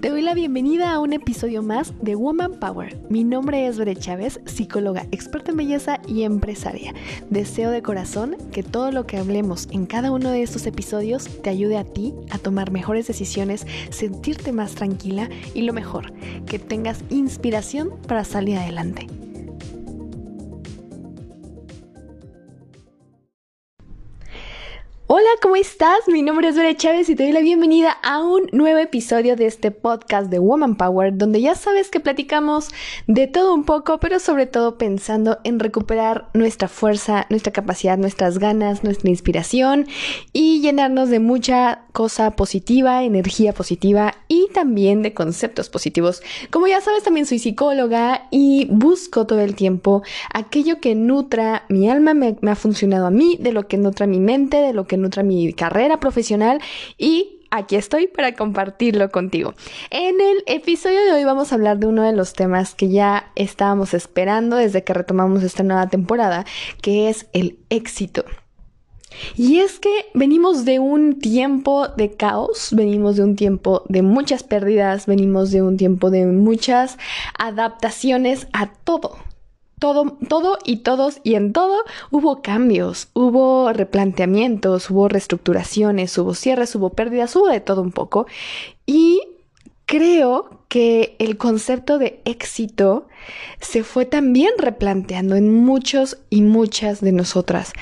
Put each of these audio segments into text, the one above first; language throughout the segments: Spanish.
Te doy la bienvenida a un episodio más de Woman Power. Mi nombre es Bere Chávez, psicóloga, experta en belleza y empresaria. Deseo de corazón que todo lo que hablemos en cada uno de estos episodios te ayude a ti a tomar mejores decisiones, sentirte más tranquila y lo mejor, que tengas inspiración para salir adelante. Hola, ¿cómo estás? Mi nombre es Vera Chávez y te doy la bienvenida a un nuevo episodio de este podcast de Woman Power, donde ya sabes que platicamos de todo un poco, pero sobre todo pensando en recuperar nuestra fuerza, nuestra capacidad, nuestras ganas, nuestra inspiración y llenarnos de mucha cosa positiva, energía positiva y también de conceptos positivos. Como ya sabes, también soy psicóloga y busco todo el tiempo aquello que nutra mi alma, me, me ha funcionado a mí, de lo que nutra mi mente, de lo que nutra mi carrera profesional y aquí estoy para compartirlo contigo. En el episodio de hoy vamos a hablar de uno de los temas que ya estábamos esperando desde que retomamos esta nueva temporada, que es el éxito. Y es que venimos de un tiempo de caos, venimos de un tiempo de muchas pérdidas, venimos de un tiempo de muchas adaptaciones a todo todo, todo y todos y en todo hubo cambios, hubo replanteamientos, hubo reestructuraciones, hubo cierres, hubo pérdidas, hubo de todo un poco. Y creo que el concepto de éxito se fue también replanteando en muchos y muchas de nosotras,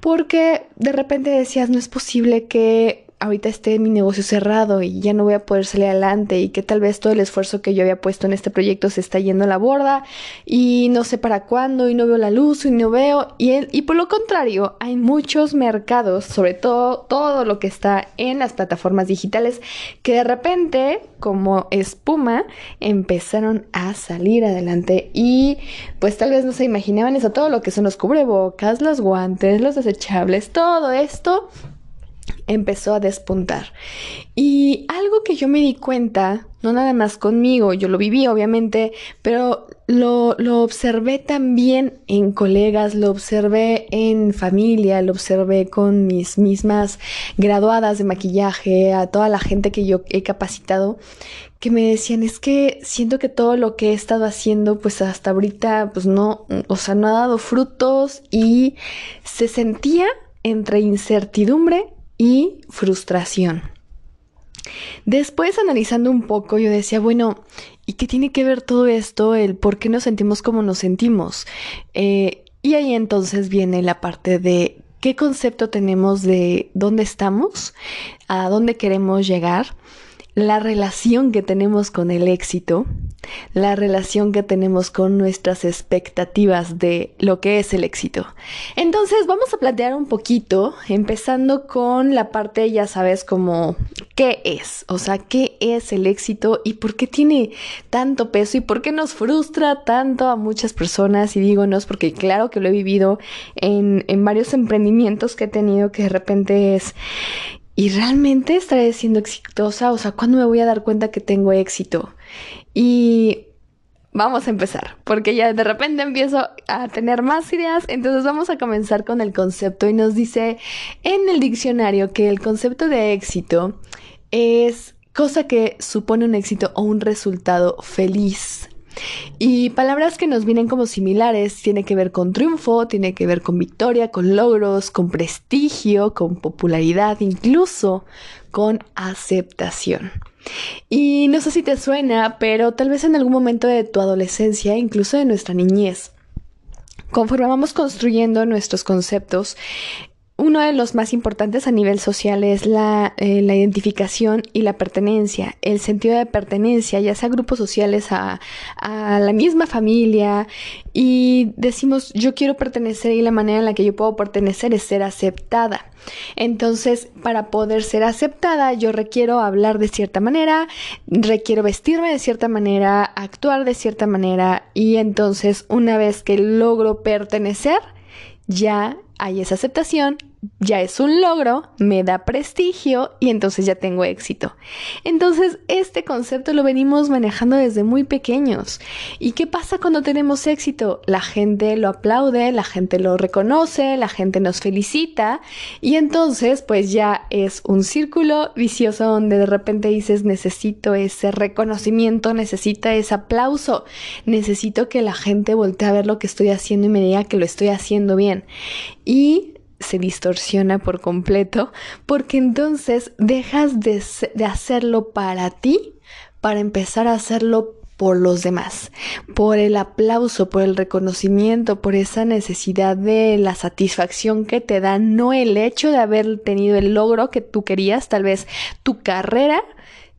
porque de repente decías, no es posible que ahorita esté mi negocio cerrado y ya no voy a poder salir adelante y que tal vez todo el esfuerzo que yo había puesto en este proyecto se está yendo a la borda y no sé para cuándo y no veo la luz y no veo. Y, por lo contrario hay muchos mercados sobre todo todo lo que está en las plataformas digitales que de repente como espuma empezaron a salir adelante y pues tal vez no se imaginaban eso todo lo que son los cubrebocas los guantes los desechables todo esto empezó a despuntar. Y algo que yo me di cuenta, no nada más conmigo, yo lo viví obviamente, pero lo, lo, observé también en colegas, lo observé en familia, lo observé con mis mismas graduadas de maquillaje, a toda la gente que yo he capacitado, que me decían, es que siento que todo lo que he estado haciendo, pues hasta ahorita, pues no, o sea, no ha dado frutos y se sentía entre incertidumbre y frustración. Después, analizando un poco, yo decía, bueno, ¿y qué tiene que ver todo esto? El por qué nos sentimos como nos sentimos. Eh, y ahí entonces viene la parte de qué concepto tenemos de dónde estamos, a dónde queremos llegar la relación que tenemos con el éxito, la relación que tenemos con nuestras expectativas de lo que es el éxito. Entonces vamos a plantear un poquito, empezando con la parte, ya sabes, como qué es, o sea, qué es el éxito y por qué tiene tanto peso y por qué nos frustra tanto a muchas personas. Y digo, no es porque claro que lo he vivido en, en varios emprendimientos que he tenido que de repente es, ¿Y realmente estaré siendo exitosa? O sea, ¿cuándo me voy a dar cuenta que tengo éxito? Y vamos a empezar, porque ya de repente empiezo a tener más ideas, entonces vamos a comenzar con el concepto y nos dice en el diccionario que el concepto de éxito es cosa que supone un éxito o un resultado feliz. Y palabras que nos vienen como similares tiene que ver con triunfo, tiene que ver con victoria, con logros, con prestigio, con popularidad, incluso con aceptación. Y no sé si te suena, pero tal vez en algún momento de tu adolescencia, incluso de nuestra niñez, conforme vamos construyendo nuestros conceptos, uno de los más importantes a nivel social es la, eh, la, identificación y la pertenencia, el sentido de pertenencia, ya sea grupos sociales, a, la misma familia, y decimos yo quiero pertenecer y la manera en la que yo puedo pertenecer es ser aceptada. Entonces, para poder ser aceptada, yo requiero hablar de cierta manera, requiero vestirme de cierta manera, actuar de cierta manera, y entonces una vez que logro pertenecer, ya hay esa aceptación ya es un logro, me da prestigio y entonces ya tengo éxito. Entonces, este concepto lo venimos manejando desde muy pequeños. ¿Y qué pasa cuando tenemos éxito? La gente lo aplaude, la gente lo reconoce, la gente nos felicita y entonces pues ya es un círculo vicioso donde de repente dices necesito ese reconocimiento, necesito ese aplauso, necesito que la gente voltee a ver lo que estoy haciendo y me diga que lo estoy haciendo bien. Y se distorsiona por completo porque entonces dejas de, hacerlo para ti para empezar a hacerlo por los demás, por el aplauso, por el reconocimiento, por esa necesidad de la satisfacción que te da, no el hecho de haber tenido el logro que tú querías, tal vez tu carrera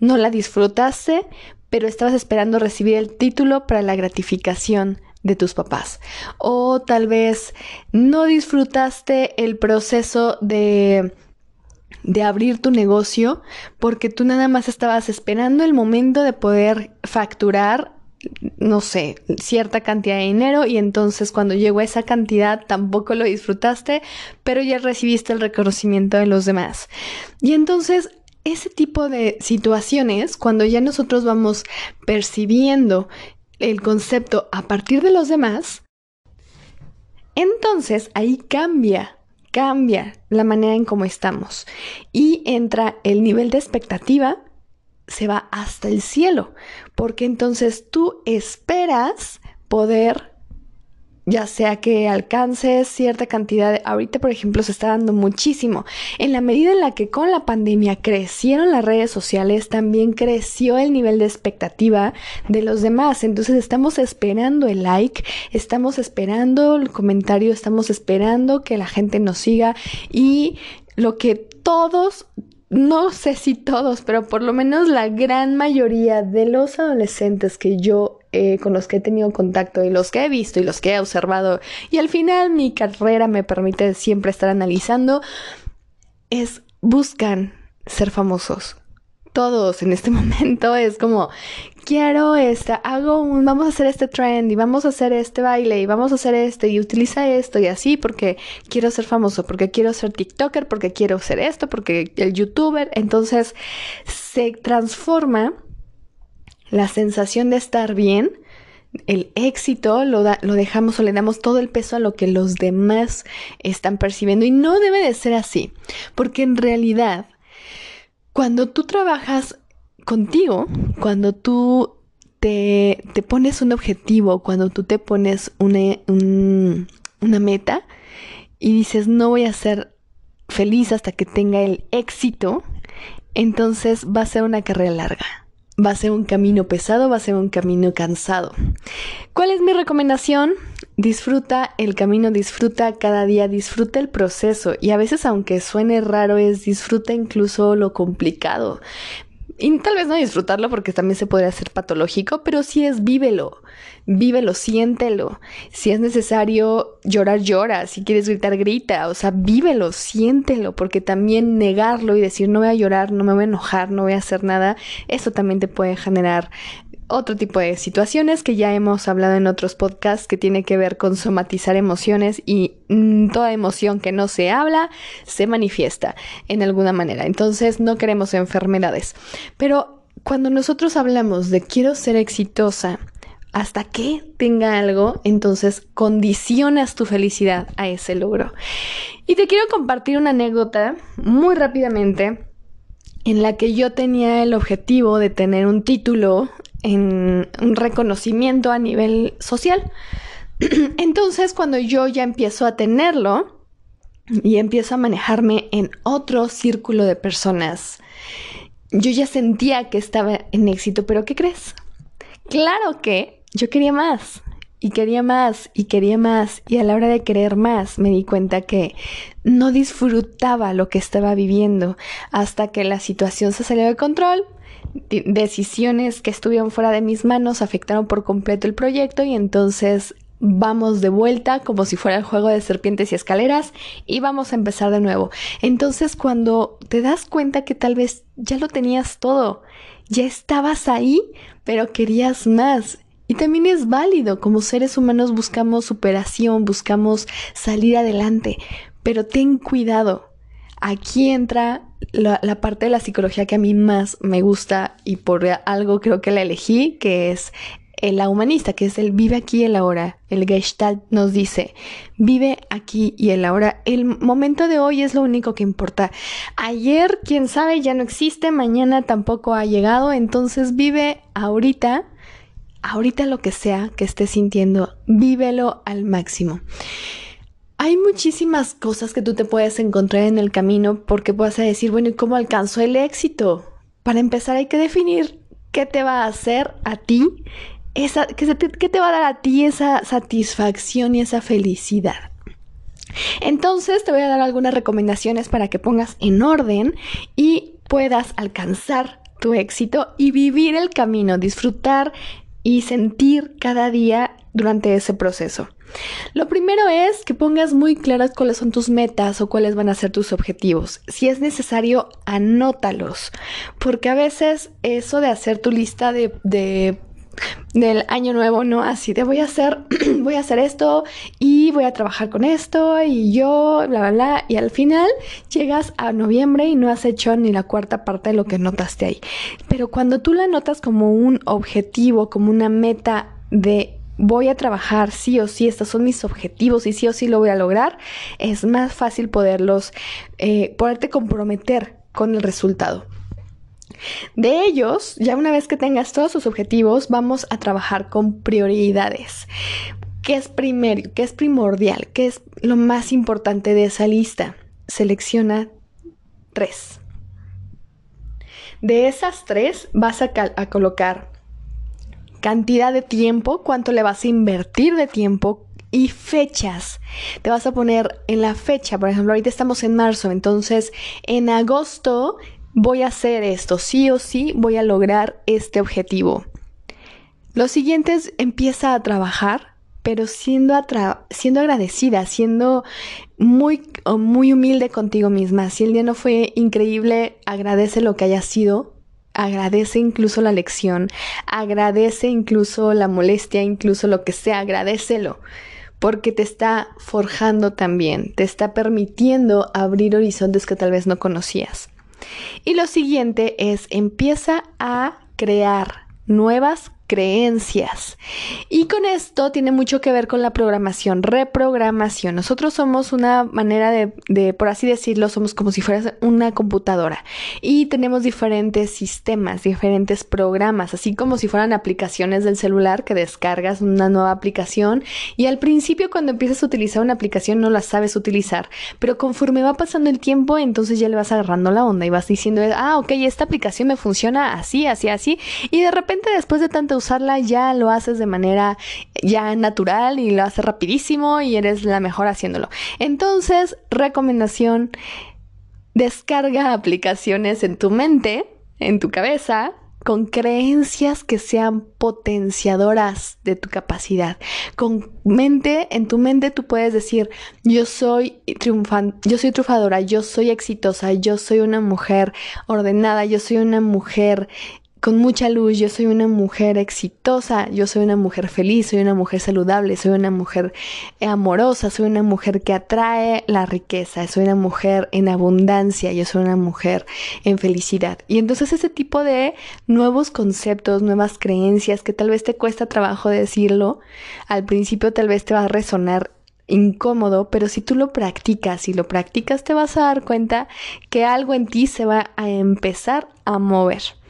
no la disfrutaste, pero estabas esperando recibir el título para la gratificación de tus papás. O tal vez no disfrutaste el proceso de de abrir tu negocio porque tú nada más estabas esperando el momento de poder facturar no sé, cierta cantidad de dinero y entonces cuando llegó esa cantidad tampoco lo disfrutaste, pero ya recibiste el reconocimiento de los demás. Y entonces ese tipo de situaciones, cuando ya nosotros vamos percibiendo el concepto a partir de los demás, entonces ahí cambia, cambia la manera en cómo estamos. Y entra el nivel de expectativa, se va hasta el cielo, porque entonces tú esperas poder ya sea que alcances cierta cantidad, de, ahorita por ejemplo se está dando muchísimo, en la medida en la que con la pandemia crecieron las redes sociales, también creció el nivel de expectativa de los demás, entonces estamos esperando el like, estamos esperando el comentario, estamos esperando que la gente nos siga. Y lo que todos no sé si todos, pero por lo menos la gran mayoría de los adolescentes que yo eh, con los que he tenido contacto y los que he visto y los que he observado y al final mi carrera me permite siempre estar analizando es buscan ser famosos. Todos en este momento es como quiero esta, hago un, vamos a hacer este trend y vamos a hacer este baile y vamos a hacer este y utiliza esto y así porque quiero ser famoso, porque quiero ser TikToker, porque quiero ser esto, porque el youtuber, entonces se transforma la sensación de estar bien, el éxito lo, lo dejamos o le damos todo el peso a lo que los demás están percibiendo. Y no debe de ser así, porque en realidad cuando tú trabajas contigo, cuando tú te, te pones un objetivo, cuando tú te pones una, una meta y dices no voy a ser feliz hasta que tenga el éxito, entonces va a ser una carrera larga Va a ser un camino pesado, va a ser un camino cansado. ¿Cuál es mi recomendación? Disfruta el camino, disfruta cada día, disfruta el proceso y a veces aunque suene raro es disfruta incluso lo complicado. Y tal vez no disfrutarlo porque también se puede hacer patológico, pero sí es vívelo, vívelo, siéntelo. Si es necesario llorar, llora. Si quieres gritar, grita. O sea, vívelo, siéntelo, porque también negarlo y decir no voy a llorar, no me voy a enojar, no voy a hacer nada, eso también te puede generar otro tipo de situaciones que ya hemos hablado en otros podcasts que tiene que ver con somatizar emociones y mm, toda emoción que no se habla se manifiesta en alguna manera. Entonces no queremos enfermedades. Pero cuando nosotros hablamos de quiero ser exitosa, hasta que tenga algo, entonces condicionas tu felicidad a ese logro. Y te quiero compartir una anécdota muy rápidamente en la que yo tenía el objetivo de tener un título en un reconocimiento a nivel social. Entonces, cuando yo ya empiezo a tenerlo y empiezo a manejarme en otro círculo de personas, yo ya sentía que estaba en éxito, pero ¿qué crees? Claro que yo quería más y quería más y quería más y a la hora de querer más me di cuenta que no disfrutaba lo que estaba viviendo hasta que la situación se salió de control decisiones que estuvieron fuera de mis manos afectaron por completo el proyecto y entonces vamos de vuelta como si fuera el juego de serpientes y escaleras y vamos a empezar de nuevo. Entonces cuando te das cuenta que tal vez ya lo tenías todo, ya estabas ahí, pero querías más. Y también es válido, como seres humanos buscamos superación, buscamos salir adelante, pero ten cuidado. Aquí entra la, parte de la psicología que a mí más me gusta y por algo creo que la elegí, que es la humanista, que es el vive aquí y el ahora. El Gestalt nos dice, vive aquí y el ahora. El momento de hoy es lo único que importa. Ayer, quién sabe, ya no existe, mañana tampoco ha llegado, entonces vive ahorita, ahorita lo que sea que estés sintiendo, vívelo al máximo. Hay muchísimas cosas que tú te puedes encontrar en el camino porque puedes decir, bueno, ¿y cómo alcanzo el éxito? Para empezar hay que definir qué te va a hacer a ti esa, ¿qué, te va a dar a ti esa satisfacción y esa felicidad? Entonces te voy a dar algunas recomendaciones para que pongas en orden y puedas alcanzar tu éxito y vivir el camino, disfrutar y sentir cada día durante ese proceso. Lo primero es que pongas muy claras cuáles son tus metas o cuáles van a ser tus objetivos. Si es necesario, anótalos, porque a veces eso de hacer tu lista de, de del año nuevo, ¿no? Así de voy a hacer, voy a hacer esto y voy a trabajar con esto y yo, bla, bla, bla. Y al final llegas a noviembre y no has hecho ni la cuarta parte de lo que notaste ahí. Pero cuando tú la notas como un objetivo, como una meta de voy a trabajar sí o sí, estos son mis objetivos y sí o sí lo voy a lograr, es más fácil poderlos, eh, poderte comprometer con el resultado. De ellos, ya una vez que tengas todos sus objetivos, vamos a trabajar con prioridades. ¿Qué es primero? ¿Qué es primordial? ¿Qué es lo más importante de esa lista? Selecciona tres. De esas tres vas a, a colocar cantidad de tiempo, cuánto le vas a invertir de tiempo, y fechas. Te vas a poner en la fecha, por ejemplo, ahorita estamos en marzo, entonces en agosto voy a hacer esto, sí o sí voy a lograr este objetivo. Lo siguiente es empieza a trabajar, pero siendo, siendo agradecida, siendo muy, muy humilde contigo misma. Si el día no fue increíble, agradece lo que haya sido, agradece incluso la lección, agradece incluso la molestia, incluso lo que sea, agradecelo porque te está forjando también, te está permitiendo abrir horizontes que tal vez no conocías. Y lo siguiente es empieza a crear nuevas creencias. Y con esto tiene mucho que ver con la programación, reprogramación. Nosotros somos una manera de, por así decirlo, somos como si fueras una computadora y tenemos diferentes sistemas, diferentes programas, así como si fueran aplicaciones del celular que descargas una nueva aplicación y al principio cuando empiezas a utilizar una aplicación no la sabes utilizar, pero conforme va pasando el tiempo entonces ya le vas agarrando la onda y vas diciendo, ah, ok, esta aplicación me funciona así, así, así y de repente después de tanto usarla ya lo haces de manera ya natural y lo haces rapidísimo y eres la mejor haciéndolo. Entonces, recomendación, descarga aplicaciones en tu mente, en tu cabeza, con creencias que sean potenciadoras de tu capacidad. Con mente, en tu mente tú puedes decir, yo soy triunfante, yo soy triunfadora, yo soy exitosa, yo soy una mujer ordenada, yo soy una mujer con mucha luz, yo soy una mujer exitosa, yo soy una mujer feliz, soy una mujer saludable, soy una mujer amorosa, soy una mujer que atrae la riqueza, soy una mujer en abundancia, yo soy una mujer en felicidad. Y entonces ese tipo de nuevos conceptos, nuevas creencias que tal vez te cuesta trabajo decirlo, al principio tal vez te va a resonar incómodo, pero si tú lo practicas y lo practicas te vas a dar cuenta que algo en ti se va a empezar a mover.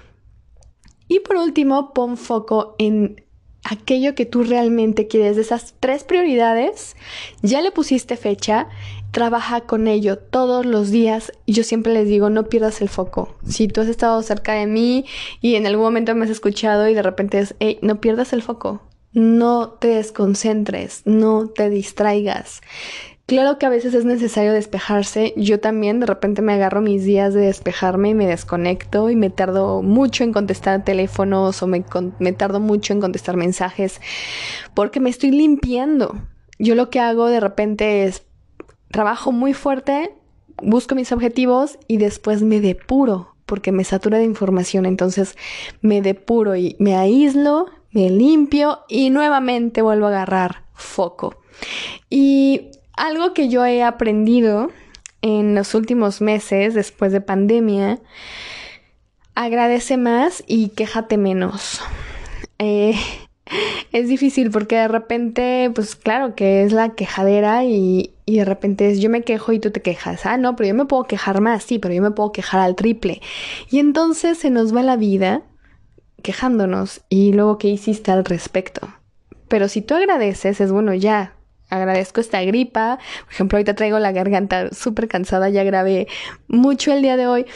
Y por último, pon foco en aquello que tú realmente quieres. De esas tres prioridades, ya le pusiste fecha, trabaja con ello todos los días. Yo siempre les digo, no pierdas el foco. Si tú has estado cerca de mí y en algún momento me has escuchado y de repente es, hey, no pierdas el foco. No te desconcentres, no te distraigas. Claro que a veces es necesario despejarse. Yo también de repente me agarro mis días de despejarme y me desconecto y me tardo mucho en contestar teléfonos o me, me tardo mucho en contestar mensajes porque me estoy limpiando. Yo lo que hago de repente es trabajo muy fuerte, busco mis objetivos y después me depuro porque me satura de información. Entonces me depuro y me aíslo, me limpio y nuevamente vuelvo a agarrar foco. Y algo que yo he aprendido en los últimos meses después de pandemia, agradece más y quéjate menos. Eh, es difícil porque de repente, pues claro que es la quejadera y, y, de repente es yo me quejo y tú te quejas. Ah, no, pero yo me puedo quejar más, sí, pero yo me puedo quejar al triple. Y entonces se nos va la vida quejándonos y luego qué hiciste al respecto. Pero si tú agradeces, es bueno, ya, agradezco esta gripa. Por ejemplo, ahorita traigo la garganta súper cansada, ya grabé mucho el día de hoy,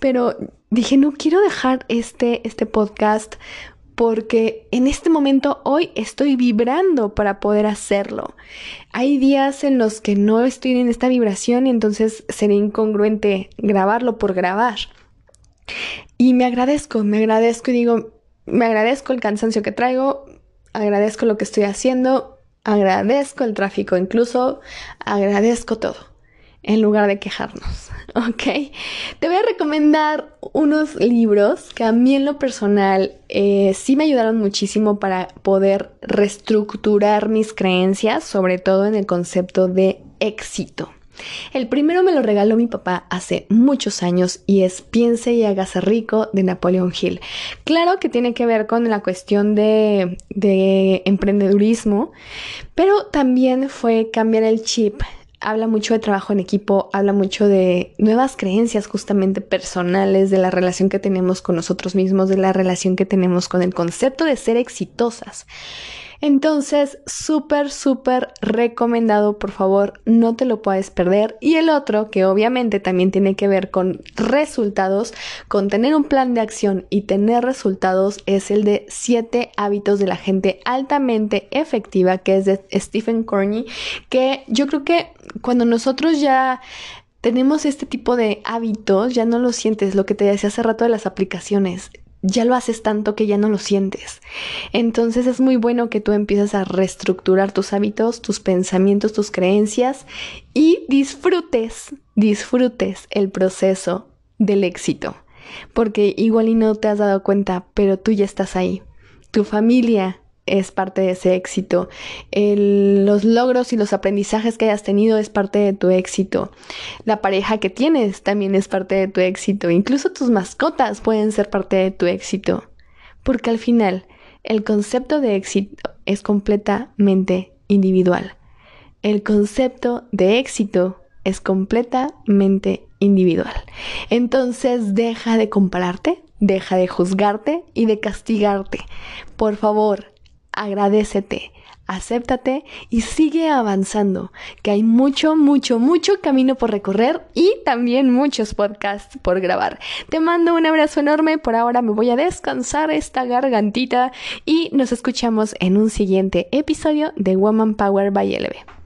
pero dije, no quiero dejar este, este podcast porque en este momento hoy estoy vibrando para poder hacerlo. Hay días en los que no estoy en esta vibración y entonces sería incongruente grabarlo por grabar. Y me agradezco, me agradezco y digo, me agradezco el cansancio que traigo, agradezco lo que estoy haciendo, agradezco el tráfico, incluso agradezco todo, en lugar de quejarnos, ¿ok? Te voy a recomendar unos libros que a mí en lo personal eh, sí me ayudaron muchísimo para poder reestructurar mis creencias, sobre todo en el concepto de éxito. El primero me lo regaló mi papá hace muchos años y es Piense y hágase rico de Napoleon Hill. Claro que tiene que ver con la cuestión de, de emprendedurismo, pero también fue cambiar el chip habla mucho de trabajo en equipo, habla mucho de nuevas creencias justamente personales, de la relación que tenemos con nosotros mismos, de la relación que tenemos con el concepto de ser exitosas. Entonces, súper, súper recomendado, por favor, no te lo puedes perder. Y el otro, que obviamente también tiene que ver con resultados, con tener un plan de acción y tener resultados, es el de 7 hábitos de la gente altamente efectiva, que es de Stephen Corney, que yo creo que cuando nosotros ya tenemos este tipo de hábitos, ya no lo sientes, lo que te decía hace rato de las aplicaciones ya lo haces tanto que ya no lo sientes. Entonces es muy bueno que tú empieces a reestructurar tus hábitos, tus pensamientos, tus creencias y disfrutes, disfrutes el proceso del éxito. Porque igual y no te has dado cuenta, pero tú ya estás ahí. Tu familia es parte de ese éxito. los logros y los aprendizajes que hayas tenido es parte de tu éxito. La pareja que tienes también es parte de tu éxito. Incluso tus mascotas pueden ser parte de tu éxito. Porque al final, el concepto de éxito es completamente individual. El concepto de éxito es completamente individual. Entonces deja de compararte, deja de juzgarte y de castigarte. Por favor, agradecete, acéptate y sigue avanzando, que hay mucho, mucho, mucho camino por recorrer y también muchos podcasts por grabar. Te mando un abrazo enorme, por ahora me voy a descansar esta gargantita y nos escuchamos en un siguiente episodio de Woman Power by LB.